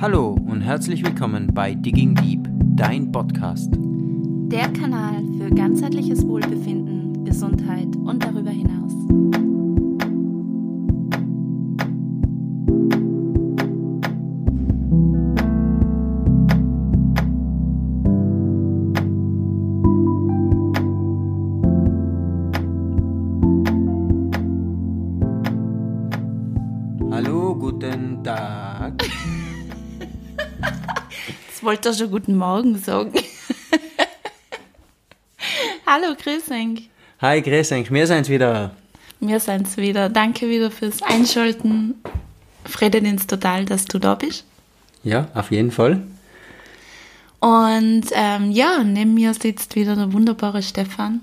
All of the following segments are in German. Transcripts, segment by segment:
Hallo und herzlich willkommen bei Digging Deep, dein Podcast. Der Kanal für ganzheitliches Wohlbefinden, Gesundheit und darüber hinaus. Wollte schon guten Morgen sagen. Hallo, euch. Hi, euch, wir sind's wieder. Wir sind's wieder. Danke wieder fürs Einschalten. Freut uns total, dass du da bist. Ja, auf jeden Fall. Und ähm, ja, neben mir sitzt wieder der wunderbare Stefan,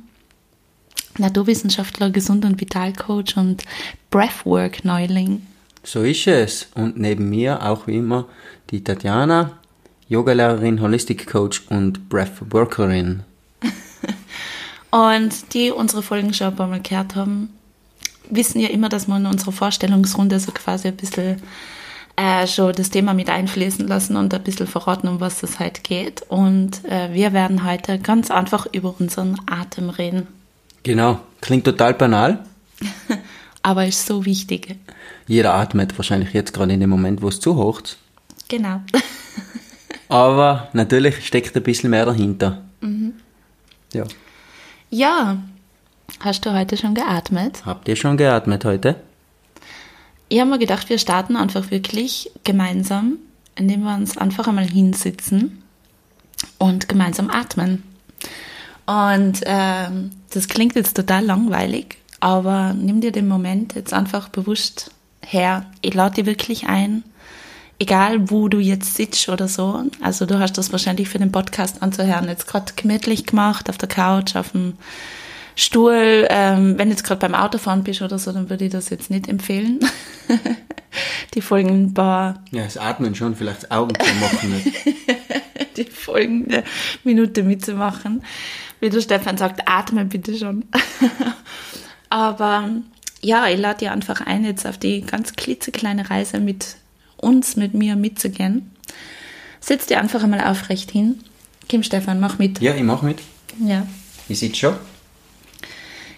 Naturwissenschaftler, Gesund- und Vitalcoach und Breathwork-Neuling. So ist es. Und neben mir auch wie immer die Tatjana, Yogalehrerin, Holistic Coach und Breathworkerin. Und die unsere Folgen schon ein paar Mal gehört haben, wissen ja immer, dass wir in unserer Vorstellungsrunde so quasi ein bisschen äh, schon das Thema mit einfließen lassen und ein bisschen verraten, um was es heute geht. Und äh, wir werden heute ganz einfach über unseren Atem reden. Genau, klingt total banal. Aber ist so wichtig. Jeder atmet wahrscheinlich jetzt gerade in dem Moment, wo es zuhocht. Genau. Aber natürlich steckt ein bisschen mehr dahinter. Ja. Ja, hast du heute schon geatmet? Habt ihr schon geatmet heute? Ich habe mir gedacht, wir starten einfach wirklich gemeinsam, indem wir uns einfach einmal hinsitzen und gemeinsam atmen. Und ähm, das klingt jetzt total langweilig, aber nimm dir den Moment jetzt einfach bewusst her. Ich lade dich wirklich ein, egal wo du jetzt sitzt oder so. Also du hast das wahrscheinlich für den Podcast anzuhören jetzt gerade gemütlich gemacht, auf der Couch, auf dem Stuhl. Ähm, wenn du jetzt gerade beim Autofahren bist oder so, dann würde ich das jetzt nicht empfehlen. Die folgen ein paar Ja, das Atmen schon, vielleicht das Augen zu machen. die folgende Minute mitzumachen. Wie der Stefan sagt, atme bitte schon. Aber ja, ich lade dir einfach ein, jetzt auf die ganz klitzekleine Reise mit uns, mit mir mitzugehen. Setz dir einfach einmal aufrecht hin. Kim Stefan, mach mit. ja, ich mach mit. Ja. Ich sitze schon.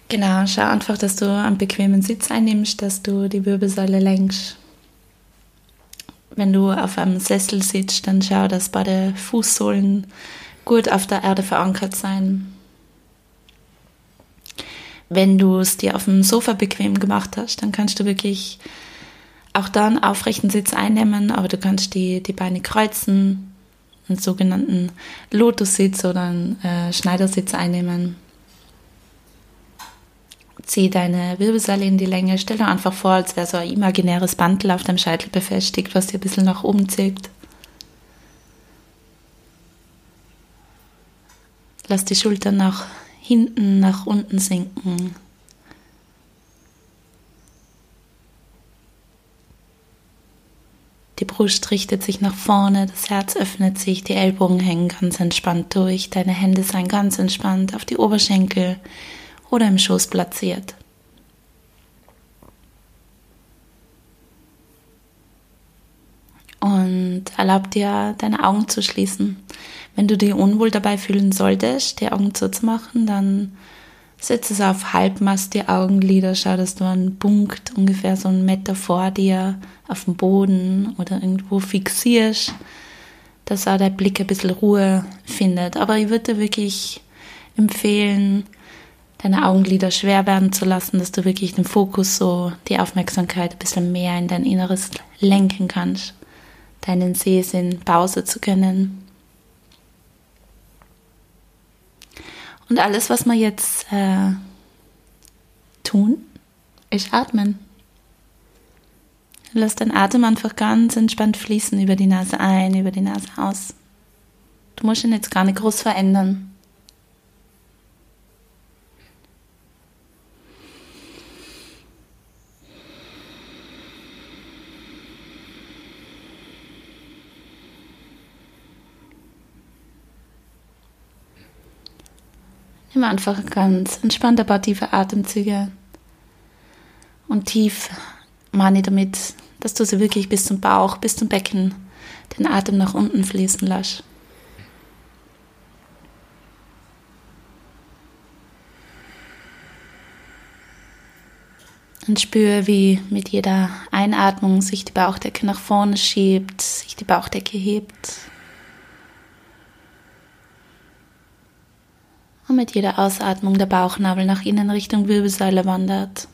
Genau, schau einfach, dass du einen bequemen Sitz einnimmst, dass du die Wirbelsäule lenkst. Wenn du auf einem Sessel sitzt, dann schau, dass beide Fußsohlen gut auf der Erde verankert sein. Wenn du es dir auf dem Sofa bequem gemacht hast, dann kannst du wirklich auch da einen aufrechten Sitz einnehmen, aber du kannst die, die Beine kreuzen, einen sogenannten Lotussitz oder einen äh, Schneidersitz einnehmen. Zieh deine Wirbelsäule in die Länge. Stell dir einfach vor, als wäre so ein imaginäres Bandel auf deinem Scheitel befestigt, was dir ein bisschen nach oben zieht. Lass die Schultern nach hinten, nach unten sinken. Die Brust richtet sich nach vorne, das Herz öffnet sich, die Ellbogen hängen ganz entspannt durch, deine Hände seien ganz entspannt auf die Oberschenkel oder im Schoß platziert. Und erlaub dir, deine Augen zu schließen. Wenn du dich unwohl dabei fühlen solltest, die Augen zuzumachen, dann setze es auf Halbmast die Augenlider, schau, dass du einen Punkt ungefähr so einen Meter vor dir auf dem Boden oder irgendwo fixierst, dass auch der Blick ein bisschen Ruhe findet. Aber ich würde dir wirklich empfehlen, deine Augenlider schwer werden zu lassen, dass du wirklich den Fokus so, die Aufmerksamkeit ein bisschen mehr in dein Inneres lenken kannst, deinen Sehsinn Pause zu können. Und alles, was wir jetzt äh, tun, ist atmen. Lass deinen Atem einfach ganz entspannt fließen über die Nase ein, über die Nase aus. Du musst ihn jetzt gar nicht groß verändern. Nimm einfach ganz entspannt ein paar tiefe Atemzüge. Und tief ich damit, dass du sie wirklich bis zum Bauch, bis zum Becken den Atem nach unten fließen lässt. Und spüre, wie mit jeder Einatmung sich die Bauchdecke nach vorne schiebt, sich die Bauchdecke hebt. Und mit jeder Ausatmung der Bauchnabel nach innen Richtung Wirbelsäule wandert.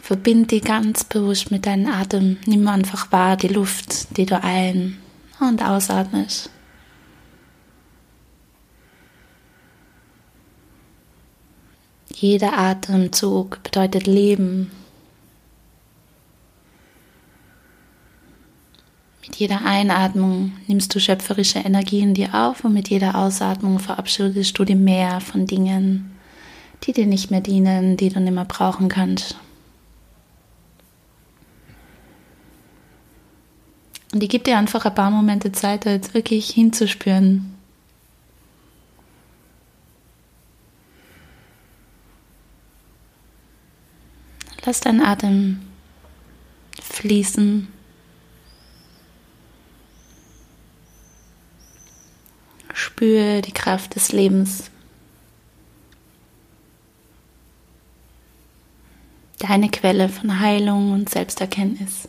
Verbind die ganz bewusst mit deinem Atem. Nimm einfach wahr die Luft, die du ein- und ausatmest. Jeder Atemzug bedeutet Leben. Mit jeder Einatmung nimmst du schöpferische Energie in dir auf und mit jeder Ausatmung verabschiedest du dir mehr von Dingen, die dir nicht mehr dienen, die du nicht mehr brauchen kannst. Und ich gebe dir einfach ein paar Momente Zeit, da jetzt wirklich hinzuspüren. Lass deinen Atem fließen. Spüre die Kraft des Lebens. Deine Quelle von Heilung und Selbsterkenntnis.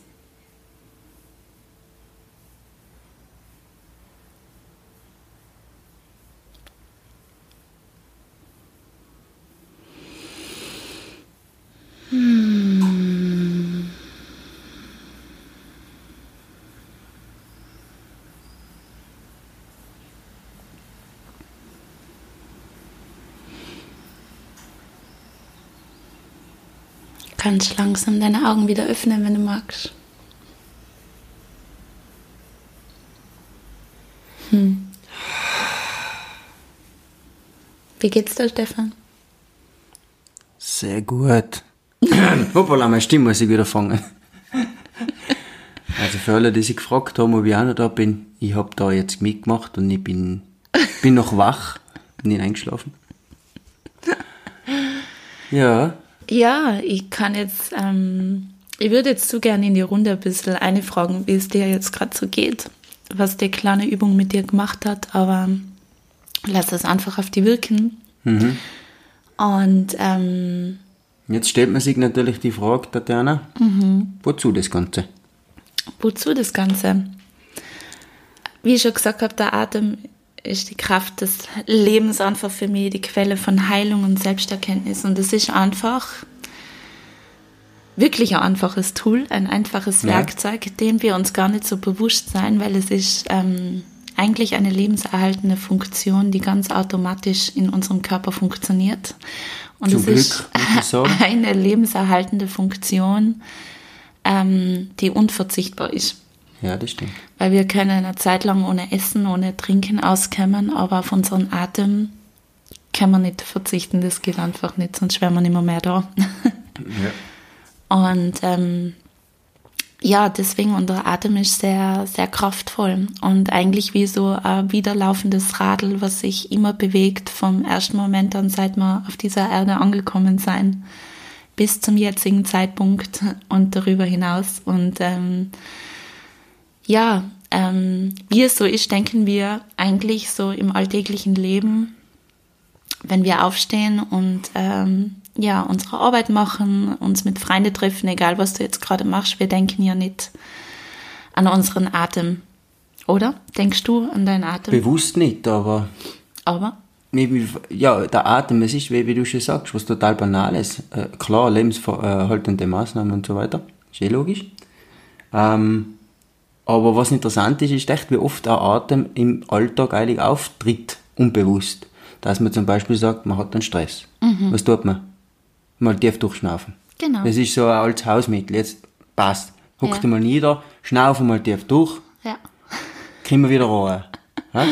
Kannst langsam deine Augen wieder öffnen, wenn du magst. Hm. Wie geht's dir, Stefan? Sehr gut. Hoppala, meine Stimme muss ich wieder fangen. Also für alle, die sich gefragt haben, ob ich auch noch da bin, ich habe da jetzt mitgemacht und ich bin, bin noch wach, bin nicht eingeschlafen. Ja, ja, ich kann jetzt, ähm, ich würde jetzt so gerne in die Runde ein bisschen eine fragen, wie es dir jetzt gerade so geht, was die kleine Übung mit dir gemacht hat, aber lass das einfach auf die wirken. Mhm. Und ähm, jetzt stellt man sich natürlich die Frage, Tatjana, mhm. wozu das Ganze? Wozu das Ganze? Wie ich schon gesagt habe, der Atem ist die Kraft des Lebens einfach für mich die Quelle von Heilung und Selbsterkenntnis. Und es ist einfach wirklich ein einfaches Tool, ein einfaches ja. Werkzeug, dem wir uns gar nicht so bewusst sein, weil es ist ähm, eigentlich eine lebenserhaltende Funktion, die ganz automatisch in unserem Körper funktioniert. Und Zum es Glück, ist eine lebenserhaltende Funktion, ähm, die unverzichtbar ist. Ja, das stimmt. Weil wir können eine Zeit lang ohne Essen, ohne Trinken auskommen, aber auf unseren Atem kann man nicht verzichten, das geht einfach nicht, sonst wären wir nicht mehr, da. ja. Und ähm, ja, deswegen unser Atem ist sehr, sehr kraftvoll und eigentlich wie so ein wiederlaufendes Radl, was sich immer bewegt vom ersten Moment an, seit wir auf dieser Erde angekommen sein, bis zum jetzigen Zeitpunkt und darüber hinaus. Und ähm, ja, ähm, wie es so ist, denken wir eigentlich so im alltäglichen Leben, wenn wir aufstehen und ähm, ja, unsere Arbeit machen, uns mit Freunden treffen, egal was du jetzt gerade machst, wir denken ja nicht an unseren Atem. Oder? Denkst du an deinen Atem? Bewusst nicht, aber. Aber? Ja, der Atem, es ist, wie, wie du schon sagst, was total Banales. Äh, klar, lebensverhaltende Maßnahmen und so weiter. Ist eh logisch. Ähm, aber was interessant ist, ist echt, wie oft der Atem im Alltag eigentlich auftritt, unbewusst. Dass man zum Beispiel sagt, man hat einen Stress. Mhm. Was tut man? Mal tief durchschnaufen. Genau. Das ist so ein altes Hausmittel. Jetzt passt. Huck ja. dich mal nieder, schnaufe mal tief durch. Ja. Kriegen wir wieder rein. Ja?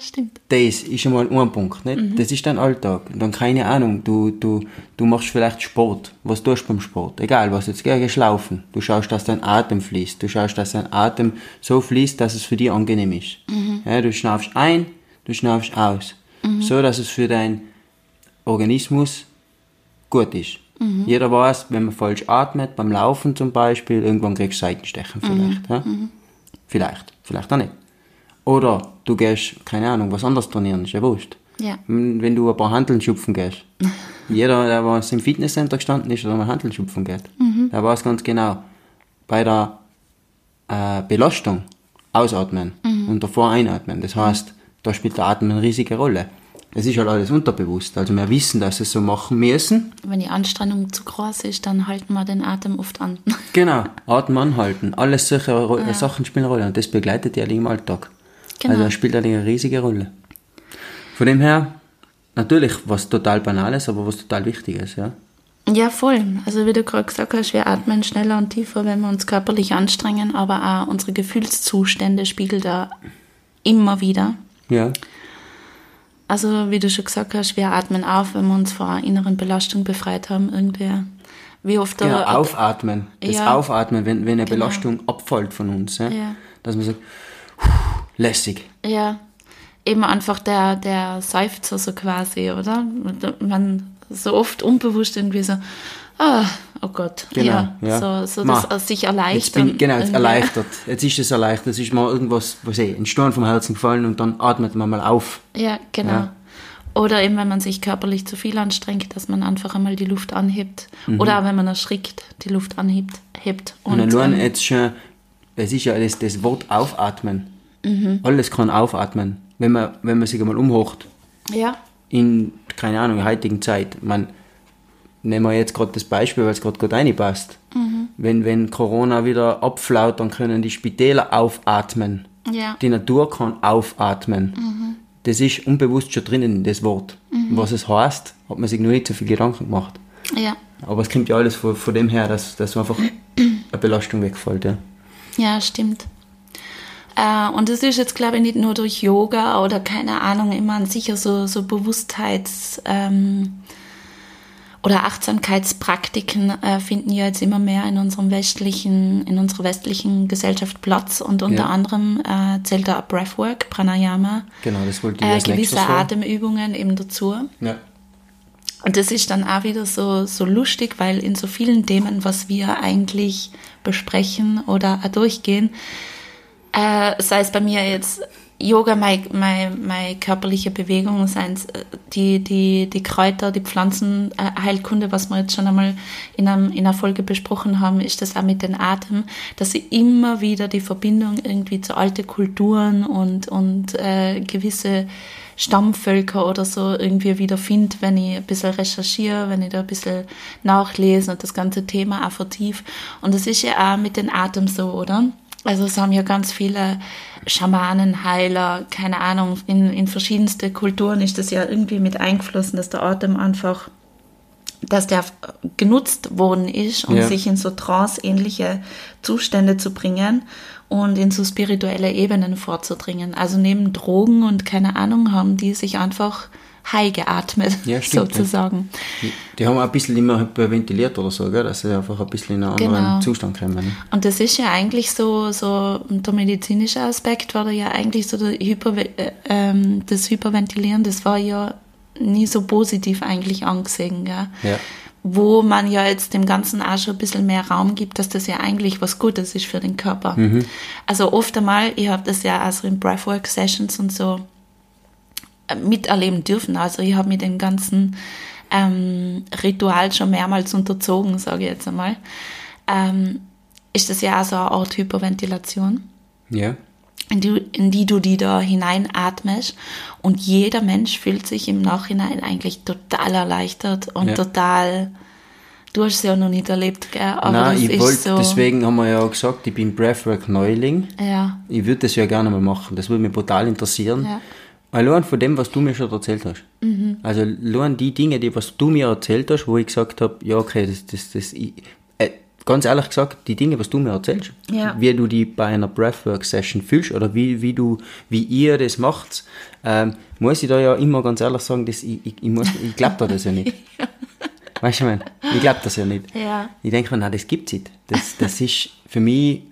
stimmt. Das ist schon mal ein Punkt, nicht? Mhm. Das ist dein Alltag. Und dann keine Ahnung, du, du, du machst vielleicht Sport. Was tust du beim Sport? Egal, was jetzt gehst schlaufen. Du schaust, dass dein Atem fließt. Du schaust, dass dein Atem so fließt, dass es für dich angenehm ist. Mhm. Ja, du schnaufst ein, du schnaufst aus. so dass es für deinen Organismus gut ist. Jeder weiß, wenn man falsch atmet, beim Laufen zum Beispiel, irgendwann kriegst du Seitenstechen vielleicht. Ja? Vielleicht, vielleicht auch nicht. Oder du gehst, keine Ahnung, was anderes trainieren, ist ja wurscht. Ja. Wenn du ein paar Handeln schupfen gehst. Jeder, der was im Fitnesscenter gestanden ist oder mal Handeln schupfen geht, der weiß ganz genau, bei der äh, Belastung ausatmen und davor einatmen. Das heißt, da spielt der Atem eine riesige Rolle. Es ist halt alles unterbewusst. Also wir wissen, dass wir es so machen müssen. Wenn die Anstrengung zu groß ist, dann halten wir den Atem oft an. Genau, Atem anhalten. Alles solche Ro Sachen spielen eine Rolle und das begleitet die im Alltag. Genau. Also es spielt halt eine riesige Rolle. Von dem her, natürlich was total Banales, aber was total Wichtiges, ja. Ja, voll. Also wie du gerade gesagt hast, wir atmen schneller und tiefer, wenn wir uns körperlich anstrengen, aber auch unsere Gefühlszustände spiegelt da immer wieder. Ja, Also wie du schon gesagt hast, wir atmen auf, wenn wir uns vor einer inneren Belastung befreit haben, irgendwie. Wie oft da- aufatmen. Das Ja. Aufatmen, wenn, wenn eine Genau. Belastung abfällt von uns. Ja? Ja. Dass man sagt, lässig. Ja, eben einfach der, der Seufzer so quasi, oder? Man so oft unbewusst irgendwie so, ah, oh Gott, Genau, ja, ja. so, so Ma, das sich Jetzt erleichtern. bin, genau, jetzt erleichtert. Jetzt ist es erleichtert. Es ist mal irgendwas, was ich, ein Stein vom Herzen gefallen und dann atmet man mal auf. Ja, genau. Ja. Oder eben, wenn man sich körperlich zu viel anstrengt, dass man einfach einmal die Luft anhebt. Oder auch wenn man erschrickt, die Luft anhebt. Hebt. Und, allein ähm, jetzt schon, es ist ja das, das Wort aufatmen. Mhm. Alles kann aufatmen. Wenn man, wenn man sich einmal umhocht, ja, in, keine Ahnung, der heutigen Zeit, man, nehmen wir jetzt gerade das Beispiel, weil es gerade gut reinpasst. Mhm. Wenn, wenn Corona wieder abflaut, dann können die Spitäler aufatmen. ja, Die Natur kann aufatmen. Mhm. Das ist unbewusst schon drinnen, das Wort. Was es heißt, hat man sich noch nicht so viel Gedanken gemacht. ja. Aber es kommt ja alles von, von dem her, dass, dass einfach eine Belastung wegfällt. Ja. Ja, stimmt. Äh, und das ist jetzt, glaube ich, nicht nur durch Yoga oder keine Ahnung, immer sicher so, so Bewusstheits- ähm, oder Achtsamkeitspraktiken äh, finden ja jetzt immer mehr in unserem westlichen, in unserer westlichen Gesellschaft Platz und unter Ja. anderem äh, zählt da Breathwork, Pranayama, Genau, das wollte ich äh, gewisse. Atemübungen eben dazu. Ja. Und das ist dann auch wieder so, so lustig, weil in so vielen Themen, was wir eigentlich besprechen oder durchgehen, äh, sei es bei mir jetzt Yoga, meine mein, mein körperliche Bewegung, seien es äh, die, die, die Kräuter, die Pflanzenheilkunde, was wir jetzt schon einmal in, einem, in einer Folge besprochen haben, ist das auch mit den Atem, dass ich immer wieder die Verbindung irgendwie zu alte Kulturen und, und äh, gewisse Stammvölker oder so irgendwie wieder finde, wenn ich ein bisschen recherchiere, wenn ich da ein bisschen nachlese und das ganze Thema auch vertief. Und das ist ja auch mit den Atem so, oder? Also es haben ja ganz viele Schamanen, Heiler, keine Ahnung, in, in verschiedenste Kulturen ist das ja irgendwie mit eingeflossen, dass der Atem einfach, dass der genutzt worden ist, um Ja. sich in so trance-ähnliche Zustände zu bringen und in so spirituelle Ebenen vorzudringen. Also neben Drogen und keine Ahnung haben die sich einfach high geatmet, Ja, stimmt, ja. sozusagen. Die, die haben auch ein bisschen immer ventiliert oder so, gell? dass sie einfach ein bisschen in einen anderen Genau. Zustand kommen. Ne? Und das ist ja eigentlich so, so der medizinische Aspekt war da ja eigentlich so der Hyper, äh, ähm, das Hyperventilieren, das war ja nie so positiv eigentlich angesehen, gell? Ja. Wo man ja jetzt dem Ganzen auch schon ein bisschen mehr Raum gibt, dass das ja eigentlich was Gutes ist für den Körper. Also oft einmal, ich habe das ja also in Breathwork-Sessions und so miterleben dürfen. Also ich habe mir den ganzen ähm, Ritual schon mehrmals unterzogen, sage ich jetzt einmal. Ähm, ist das ja auch so eine Art Hyperventilation, Ja. in die, in die du die da hineinatmest. Und jeder Mensch fühlt sich im Nachhinein eigentlich total erleichtert und Ja. total. Du hast es ja noch nicht erlebt, gell? Aber Nein, ich wollte, so. deswegen haben wir ja auch gesagt, ich bin Breathwork Neuling. Ja, Ich würde das ja gerne mal machen. Das würde mich brutal interessieren. Ja. Allein von dem, was du mir schon erzählt hast. Mhm. Also allein die Dinge, die was du mir erzählt hast, wo ich gesagt habe, ja okay, das, das, das, ich, äh, ganz ehrlich gesagt, die Dinge, was du mir erzählst, Ja. wie du die bei einer Breathwork-Session fühlst oder wie, wie du, wie ihr das macht, ähm, muss ich da ja immer ganz ehrlich sagen, dass ich, ich, ich, muss- ich glaube da das ja nicht. Weißt du, ich meine, ich glaube das ja nicht. Ja. Ich denke mir, nein, das gibt's nicht. Das, das ist für mich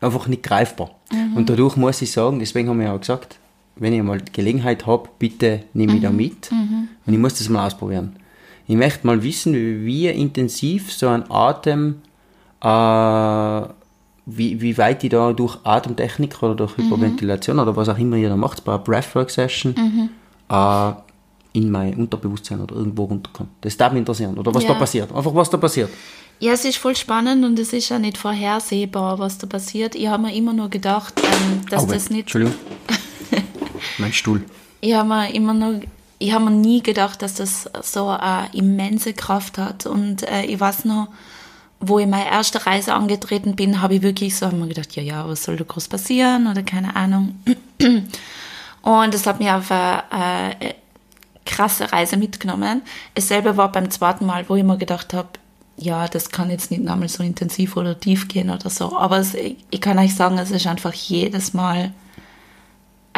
einfach nicht greifbar. Und dadurch muss ich sagen, deswegen haben wir ja auch gesagt, wenn ich mal Gelegenheit habe, bitte nehme ich da mit und ich muss das mal ausprobieren. Ich möchte mal wissen, wie, intensiv so ein Atem, äh, wie, wie weit ich da durch Atemtechnik oder durch Hyperventilation oder was auch immer ihr da macht, bei einer Breathwork-Session, äh, in mein Unterbewusstsein oder irgendwo runterkomme. Das darf mich interessieren. Oder was Ja. da passiert. Einfach was da passiert. Ja, es ist voll spannend und es ist ja nicht vorhersehbar, was da passiert. Ich habe mir immer nur gedacht, ähm, dass Auwe, das nicht. Entschuldigung. mein Stuhl. Ich habe mir immer nur, ich habe mir nie gedacht, dass das so eine immense Kraft hat. Und äh, ich weiß noch, wo ich meine erste Reise angetreten bin, habe ich wirklich so mir gedacht, ja, ja, was soll da groß passieren oder keine Ahnung. Und das hat mich auf eine äh, krasse Reise mitgenommen. Es selber war beim zweiten Mal, wo ich mir gedacht habe, ja, das kann jetzt nicht nochmal so intensiv oder tief gehen oder so. Aber es, ich kann euch sagen, es ist einfach jedes Mal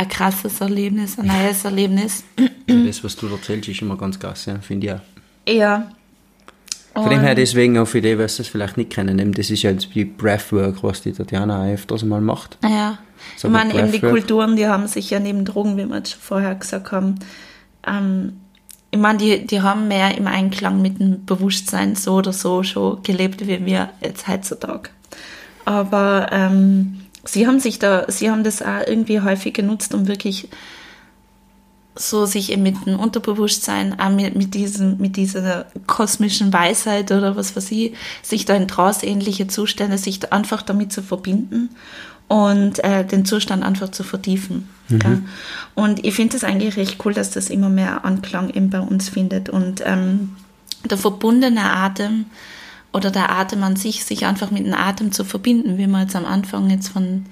ein krasses Erlebnis, ein neues Erlebnis. Das, was du erzählst, ist immer ganz krass, ja, finde ich auch. Ja. Von dem her deswegen auch für die, was das vielleicht nicht kennen, das ist ja jetzt wie Breathwork, was die Tatjana öfters mal macht. Ja. Ich Sag mal, meine, eben die. Kulturen, die haben sich ja neben Drogen, wie wir jetzt schon vorher gesagt haben, ähm, ich meine, die, die haben mehr im Einklang mit dem Bewusstsein so oder so schon gelebt, wie wir jetzt heutzutage. Aber ähm, sie haben sich da, sie haben das auch irgendwie häufig genutzt, um wirklich so sich eben mit dem Unterbewusstsein, auch mit, mit, diesem, mit dieser kosmischen Weisheit oder was weiß ich, sich da in tranceähnliche Zustände, sich da einfach damit zu verbinden und äh, den Zustand einfach zu vertiefen. gell? Und ich finde es eigentlich recht cool, dass das immer mehr Anklang eben bei uns findet und ähm, der verbundene Atem oder der Atem an sich, sich einfach mit dem Atem zu verbinden, wie wir jetzt am Anfang jetzt von,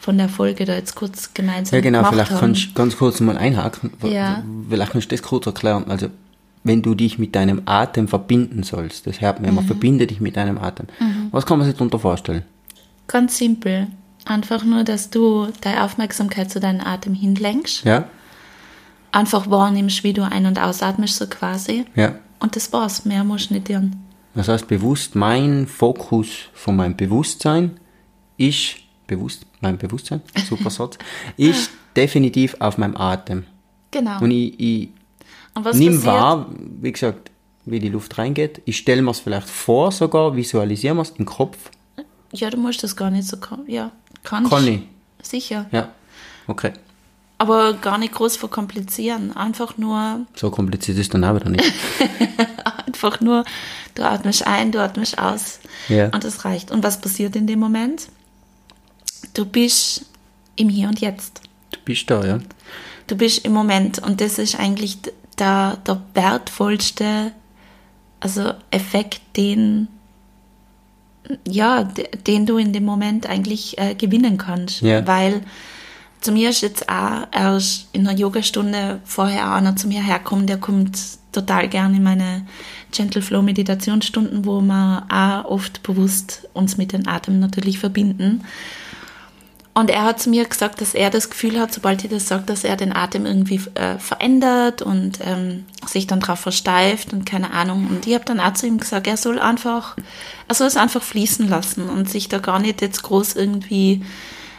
von der Folge da jetzt kurz gemeinsam Ja, genau, vielleicht haben. kannst du ganz kurz mal einhaken. Ja. Vielleicht kannst du das kurz erklären. Also, wenn du dich mit deinem Atem verbinden sollst, das hört man immer, Mhm. verbinde dich mit deinem Atem. Was kann man sich darunter vorstellen? Ganz simpel. Einfach nur, dass du deine Aufmerksamkeit zu deinem Atem hinlenkst. Ja? Einfach wahrnimmst, wie du ein- und ausatmest, so quasi. Ja. Und das war's. Mehr musst du nicht tun. Das heißt, bewusst, mein Fokus von meinem Bewusstsein ist, bewusst, mein Bewusstsein, super Satz, ist definitiv auf meinem Atem. Genau. Und ich, ich nimm wahr, wie gesagt, wie die Luft reingeht. Ich stelle mir es vielleicht vor sogar, visualisiere mir es im Kopf. Ja, du musst das gar nicht so. Ja, kannst. Kann ich. Sicher. Ja, okay. Aber gar nicht groß verkomplizieren. Einfach nur, So kompliziert ist dann auch wieder nicht. einfach nur, du atmest ein, du atmest aus. Ja. Und das reicht. Und was passiert in dem Moment? Du bist im Hier und Jetzt. Du bist da, ja. Du bist im Moment und das ist eigentlich der, der wertvollste also Effekt, den ja, den du in dem Moment eigentlich äh, gewinnen kannst. Ja. Weil zu mir ist jetzt auch erst in einer Yogastunde vorher einer zu mir herkommt, der kommt total gerne in meine Gentle Flow Meditationsstunden, wo wir auch oft bewusst uns mit dem Atem natürlich verbinden. Und er hat zu mir gesagt, dass er das Gefühl hat, sobald ich das sage, dass er den Atem irgendwie äh, verändert und ähm, sich dann drauf versteift und keine Ahnung. Und ich habe dann auch zu ihm gesagt, er soll einfach, er soll es einfach fließen lassen und sich da gar nicht jetzt groß irgendwie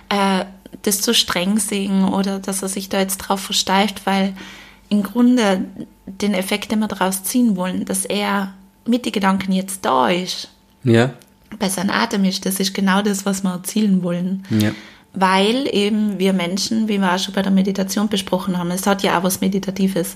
äh, das zu streng sehen oder dass er sich da jetzt drauf versteift, weil im Grunde den Effekt, den wir daraus ziehen wollen, dass er mit den Gedanken jetzt da ist, Ja, bei seinem Atem ist, das ist genau das, was wir erzielen wollen. ja. Weil eben wir Menschen, wie wir auch schon bei der Meditation besprochen haben, es hat ja auch was Meditatives.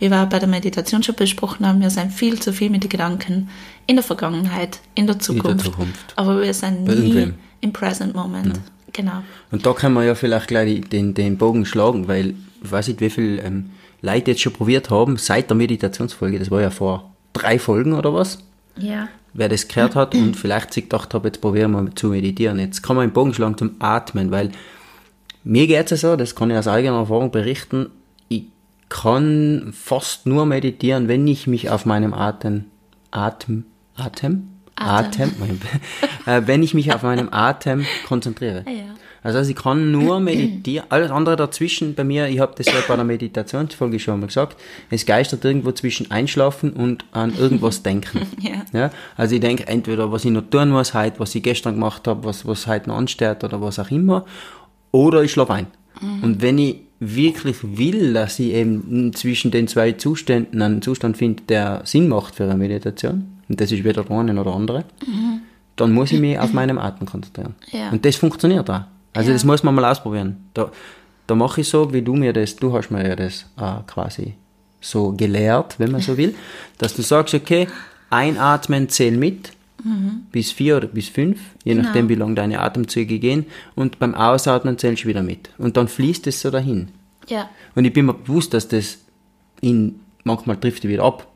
Wie wir bei der Meditation schon besprochen haben, wir sind viel zu viel mit den Gedanken in der Vergangenheit, in der Zukunft. Zukunft. Aber wir sind Bei nie irgendwem. im Present Moment. Genau. Und da kann man ja vielleicht gleich den, den Bogen schlagen, weil ich weiß nicht, wie viele ähm, Leute jetzt schon probiert haben, seit der Meditationsfolge, das war ja vor drei Folgen oder was, Ja. wer das gehört hat und vielleicht sich gedacht hat, jetzt probieren wir zu meditieren. Jetzt kann man den Bogen schlagen zum Atmen, weil mir geht es so, das kann ich aus eigener Erfahrung berichten, ich kann fast nur meditieren, wenn ich mich auf meinem Atem, Atem, Atem, Atem, äh, wenn ich mich auf meinem Atem konzentriere. Ja. Also, ich kann nur meditieren, alles andere dazwischen bei mir, ich habe das ja bei der Meditationsfolge schon mal gesagt, es geistert irgendwo zwischen Einschlafen und an irgendwas denken. Ja. Ja, also ich denke entweder, was ich noch tun muss heute, was ich gestern gemacht habe, was, was heute noch ansteht oder was auch immer, oder ich schlafe ein. Und wenn ich wirklich will, dass ich eben zwischen den zwei Zuständen einen Zustand finde, der Sinn macht für eine Meditation, und das ist weder der eine oder der andere, mhm. dann muss ich mich auf meinen Atem konzentrieren. Ja. Und das funktioniert auch. Also ja. das muss man mal ausprobieren. Da, da mache ich so, wie du mir das, du hast mir ja das äh, quasi so gelehrt, wenn man so will, dass du sagst, okay, einatmen, zähl mit, mhm. bis vier oder bis fünf, je genau. nachdem, wie lange deine Atemzüge gehen, und beim Ausatmen zählst du wieder mit. Und dann fließt es so dahin. Ja. Und ich bin mir bewusst, dass das in, manchmal trifft wieder ab.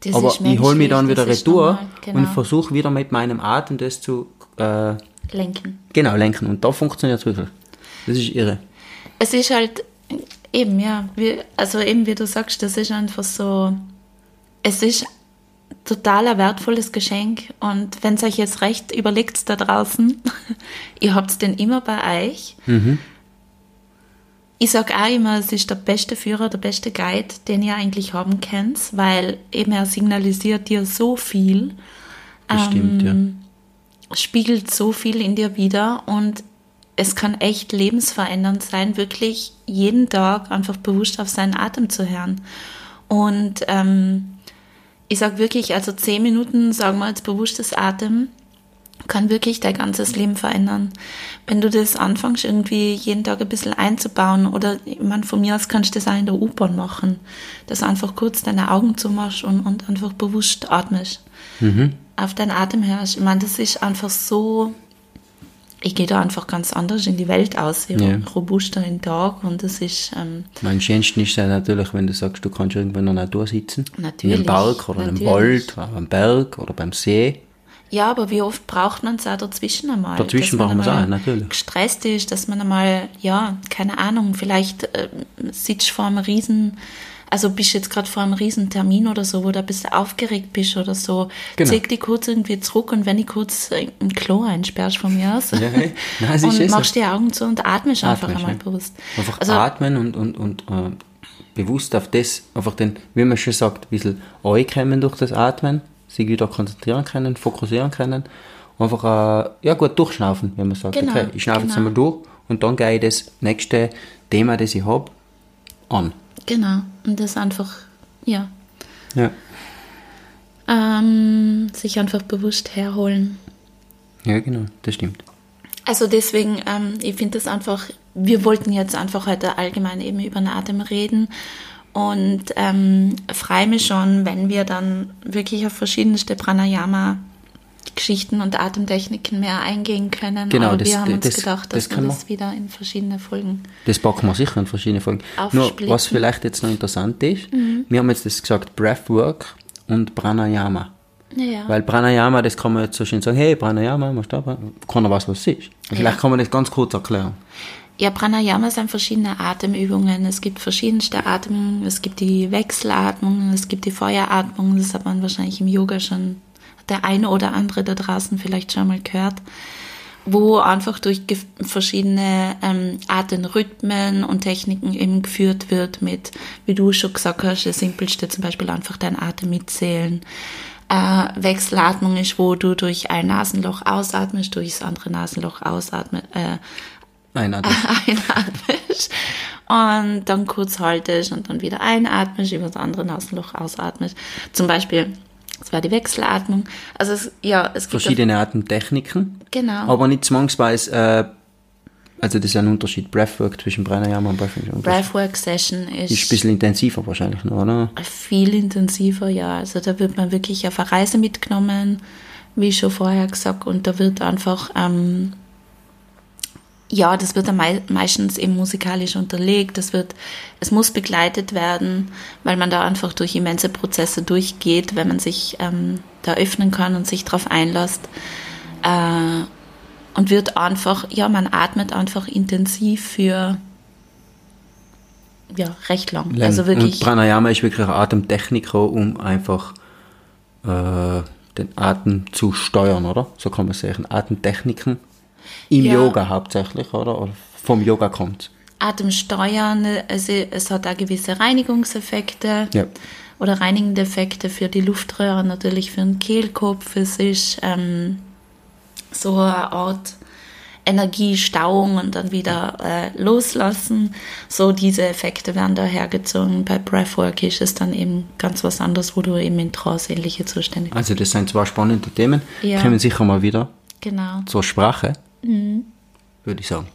Das Aber ich hole mich dann wieder retour genau. und versuche wieder mit meinem Atem das zu äh, lenken. Genau, lenken. Und da funktioniert es wirklich. Das ist irre. Es ist halt eben, ja, wie, also eben wie du sagst, das ist einfach so, es ist total ein wertvolles Geschenk. Und wenn es euch jetzt recht überlegt da draußen, ihr habt es denn immer bei euch. Mhm. Ich sage auch immer, es ist der beste Führer, der beste Guide, den ihr eigentlich haben könnt, weil eben er signalisiert dir so viel. Bestimmt, ähm, ja. Spiegelt so viel in dir wieder und es kann echt lebensverändernd sein, wirklich jeden Tag einfach bewusst auf seinen Atem zu hören. Und ähm, ich sage wirklich, also zehn Minuten, sagen wir als bewusstes Atem, kann wirklich dein ganzes Leben verändern. Wenn du das anfängst, irgendwie jeden Tag ein bisschen einzubauen oder, ich meine, von mir aus kannst du das auch in der U-Bahn machen, dass du einfach kurz deine Augen zumachst und, und einfach bewusst atmest. Mhm. Auf deinen Atem hörst. Ich meine, das ist einfach so, ich gehe da einfach ganz anders in die Welt aus, ja. robuster in den Tag und das ist... Ähm, mein schönsten ist ja natürlich, wenn du sagst, du kannst irgendwo in der Natur sitzen. Natürlich. In einem Park oder natürlich. im Wald oder am Berg oder beim See ja, aber wie oft braucht man es auch dazwischen einmal? Dazwischen braucht man es auch, natürlich. Gestresst ist, dass man einmal, ja, keine Ahnung, vielleicht äh, sitzt vor einem Riesen, also bist jetzt gerade vor einem riesen Termin oder so, wo du ein bisschen aufgeregt bist oder so, genau. zeig dich kurz irgendwie zurück und wenn ich kurz ein Klo einsperrst von mir aus ja, hey. Nein, und machst die Augen zu und atmest einfach einmal ja. bewusst. Einfach also, atmen und, und, und äh, bewusst auf das, einfach den, wie man schon sagt, ein bisschen einkommen durch das Atmen sich wieder konzentrieren können, fokussieren können. Einfach äh, ja, gut durchschnaufen, wenn man sagt, genau, okay, ich schnaufe genau. jetzt einmal durch und dann gehe ich das nächste Thema, das ich habe, an. Genau, und das einfach, ja. Ja. Ähm, sich einfach bewusst herholen. Ja, genau, das stimmt. Also deswegen, ähm, ich finde das einfach, wir wollten jetzt einfach heute allgemein eben über den Atem reden und ähm, freue mich schon, wenn wir dann wirklich auf verschiedenste Pranayama Geschichten und Atemtechniken mehr eingehen können. Genau, Aber das, wir haben uns das, gedacht, dass das wir das wieder in verschiedene Folgen. Das packen wir sicher in verschiedene Folgen. Nur, was vielleicht jetzt noch interessant ist, mhm. wir haben jetzt das gesagt, Breathwork und Pranayama. Ja. Weil Pranayama, das kann man jetzt so schön sagen, hey, Pranayama, machst du da? Keiner weiß, was es ist. Vielleicht ja. kann man das ganz kurz erklären. Ja, Pranayama sind verschiedene Atemübungen. Es gibt verschiedenste Atmungen. Es gibt die Wechselatmung, es gibt die Feueratmung. Das hat man wahrscheinlich im Yoga schon, der eine oder andere da draußen vielleicht schon mal gehört. Wo einfach durch verschiedene ähm, Atemrhythmen und Techniken eben geführt wird mit, wie du schon gesagt hast, das simpelste zum Beispiel einfach dein Atem mitzählen. Äh, Wechselatmung ist, wo du durch ein Nasenloch ausatmest, durch das andere Nasenloch ausatmest, äh, Einatmen. Einatmest. Und dann kurz haltest und dann wieder einatmest, über das andere Nasenloch ausatmest. Zum Beispiel, das war die Wechselatmung. Also es, ja, es gibt verschiedene Atemtechniken. Genau. Aber nicht zwangsweise, äh, also das ist ein Unterschied, Breathwork zwischen Pranayama und Breathwork. Breathwork Session ist... Ist ein bisschen intensiver wahrscheinlich noch, oder? Viel intensiver, ja. Also da wird man wirklich auf eine Reise mitgenommen, wie schon vorher gesagt, und da wird einfach... Ähm, ja, das wird dann meistens eben musikalisch unterlegt. Das wird, es muss begleitet werden, weil man da einfach durch immense Prozesse durchgeht, wenn man sich ähm, da öffnen kann und sich darauf einlässt. Äh, und wird einfach, ja, man atmet einfach intensiv für ja, recht lang. lang. Also wirklich. Und Pranayama ist wirklich eine Atemtechniker, um einfach äh, den Atem zu steuern, oder? So kann man sagen. Atemtechniken im ja. Yoga hauptsächlich, oder? oder vom Yoga kommt Atemsteuern, also es hat auch gewisse Reinigungseffekte ja. oder reinigende Effekte für die Luftröhre, natürlich für den Kehlkopf. Es ist ähm, so eine Art Energiestauung und dann wieder äh, loslassen. So diese Effekte werden da hergezogen. Bei Breathwork ist es dann eben ganz was anderes, wo du eben in trance-ähnliche Zustände Also das sind zwei spannende Themen. Ja. Kommen sicher mal wieder Genau. zur Sprache, Mhm. würde ich sagen.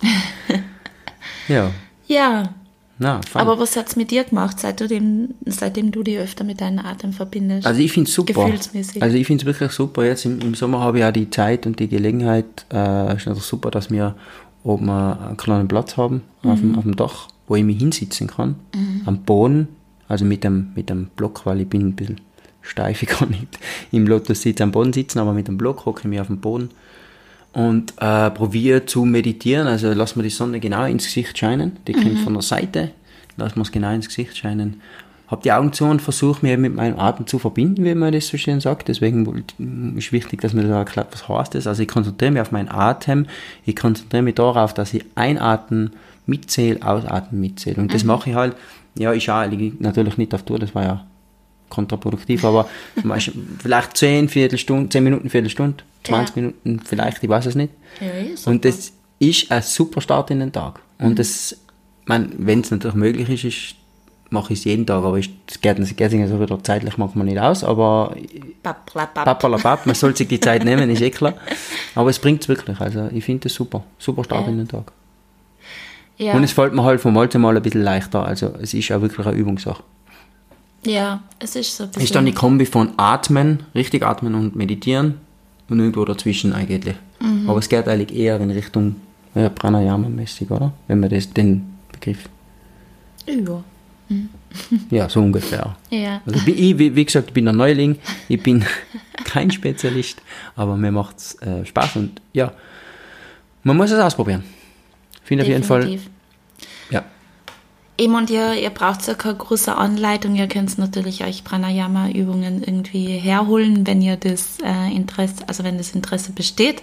ja, Ja, na, aber was hat's mit dir gemacht, seit du dem, seitdem du dich öfter mit deinem Atem verbindest? Also ich finde es super. Gefühlsmäßig. Also ich finde es wirklich super. Jetzt im, im Sommer habe ich auch die Zeit und die Gelegenheit. Äh, ist natürlich super, dass wir oben einen kleinen Platz haben auf, dem, auf dem Dach, wo ich mich hinsitzen kann. Am Boden, also mit dem, mit dem Block, weil ich bin ein bisschen steif, ich kann nicht im Lotus Sitz am Boden sitzen, aber mit dem Block hocke ich mich auf dem Boden und äh, probiere zu meditieren. Also lass mir die Sonne genau ins Gesicht scheinen. Die kommt von der Seite, lass mir es genau ins Gesicht scheinen. Hab die Augen zu und versuche mich mit meinem Atem zu verbinden, wie man das so schön sagt. Deswegen ist wichtig, dass man da erklärt, was heißt das. Also ich konzentriere mich auf meinen Atem. Ich konzentriere mich darauf, dass ich einatmen mitzähle, ausatmen mitzähle. Und das mache ich halt, ja, ich schaue natürlich nicht auf Tour, das war ja kontraproduktiv, aber vielleicht 10, Viertelstunde, 10 Minuten, Viertelstunde, 20 Ja. Minuten vielleicht, ich weiß es nicht. Ja. Und das ist ein super Start in den Tag. Und das, wenn es natürlich möglich ist, ist mache ich es jeden Tag, aber ich- es geht, also wieder zeitlich manchmal nicht aus, aber papalapap, man soll sich die Zeit nehmen, ist eh klar. Aber es bringt es wirklich, also ich finde es super, super Start Ja. in den Tag. Ja. Und es fällt mir halt von Mal zu Mal ein bisschen leichter, also es ist auch wirklich eine Übungssache. Ja, es ist so. Ist dann die Kombi von Atmen, richtig atmen und meditieren und irgendwo dazwischen eigentlich. Mhm. Aber es geht eigentlich eher in Richtung ja, Pranayama-mäßig, oder? Wenn man das, den Begriff, ja. ja, so ungefähr. ja. Also wie, ich, wie, wie gesagt, ich bin ein Neuling, ich bin kein Spezialist, aber mir macht es äh, Spaß und ja, man muss es ausprobieren. Ich finde auf jeden Fall, Eben und ihr, ihr braucht ja keine große Anleitung. Ihr könnt natürlich euch Pranayama-Übungen irgendwie herholen, wenn ihr das äh, Interesse, also wenn das Interesse besteht.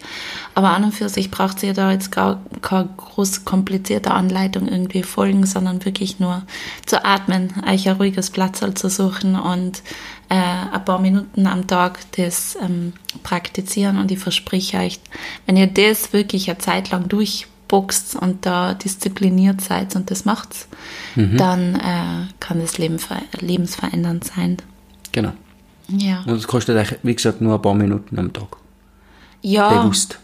Aber an und für sich braucht ihr da jetzt gar keine groß komplizierte Anleitung irgendwie folgen, sondern wirklich nur zu atmen, euch ein ruhiges Platz zu suchen und äh, ein paar Minuten am Tag das ähm, praktizieren. Und ich verspreche euch, wenn ihr das wirklich eine Zeit lang durchboxt und da diszipliniert seid und das macht's, dann äh, kann das Leben ver lebensverändernd sein. genau. Ja. Und es kostet euch, wie gesagt, nur ein paar Minuten am Tag. Ja. Bewusst.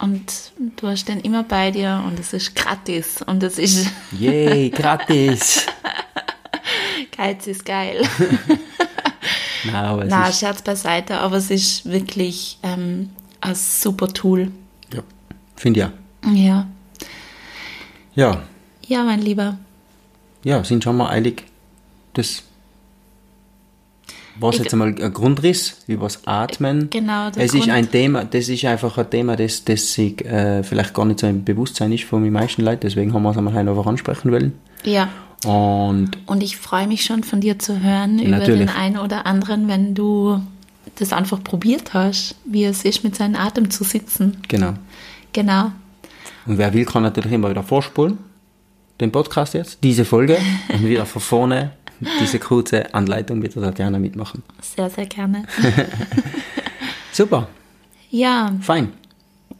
Und du hast den immer bei dir und es ist gratis und es ist Yay, gratis. Geiz ist geil. Nein, aber es Na, ist, Scherz beiseite, aber es ist wirklich ähm, ein super Tool. ja, finde ich auch. Ja. Ja, Ja, mein Lieber. ja, sind schon mal eilig, das was Ich- jetzt einmal ein Grundriss über das Atmen. Genau, der Es ist Grund- ein Thema, das ist einfach ein Thema, das, das sich äh, vielleicht gar nicht so im Bewusstsein ist von den meisten Leuten, deswegen haben wir es einmal heute einfach ansprechen wollen. Ja. Und Und ich freue mich schon von dir zu hören über Natürlich. den einen oder anderen, wenn du das einfach probiert hast, wie es ist, mit seinem Atem zu sitzen. genau. Genau. Und wer will, kann natürlich immer wieder vorspulen, den Podcast jetzt, diese Folge, und wieder von vorne diese kurze Anleitung mit der Tatjana mitmachen. Sehr, sehr gerne. Super, Ja, fein.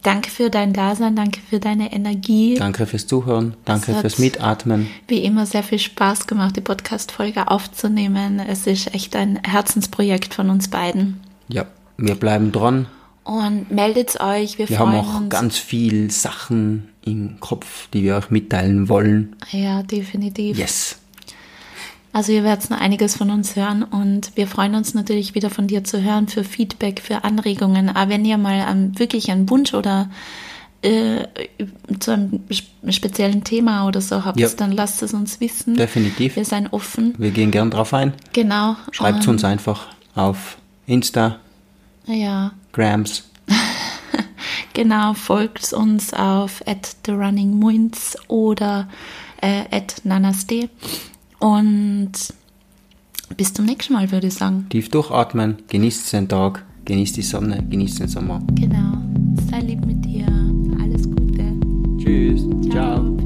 danke für dein Dasein, danke für deine Energie. Danke fürs Zuhören, danke fürs Mitatmen. Wie immer sehr viel Spaß gemacht, die Podcast-Folge aufzunehmen. Es ist echt ein Herzensprojekt von uns beiden. Ja, wir bleiben dran. Und meldet euch, wir, Wir freuen haben auch uns. ganz viel Sachen im Kopf, die wir euch mitteilen wollen. ja, definitiv. Yes. Also ihr werdet noch einiges von uns hören und wir freuen uns natürlich wieder von dir zu hören für Feedback, für Anregungen. Aber wenn ihr mal ähm, wirklich einen Wunsch oder äh, zu einem sp- speziellen Thema oder so habt, Ja. dann lasst es uns wissen. Definitiv. Wir sind offen. Wir gehen gern drauf ein. Genau. Schreibt Und- uns einfach auf Insta, Ja, Grams. genau. Folgt uns auf at the running Muins oder äh, at nanaste. Und bis zum nächsten Mal, würde ich sagen. Tief durchatmen, genießt den Tag, genießt die Sonne, genießt den Sommer. Genau. Sei lieb mit dir. Alles Gute. Tschüss. Ciao.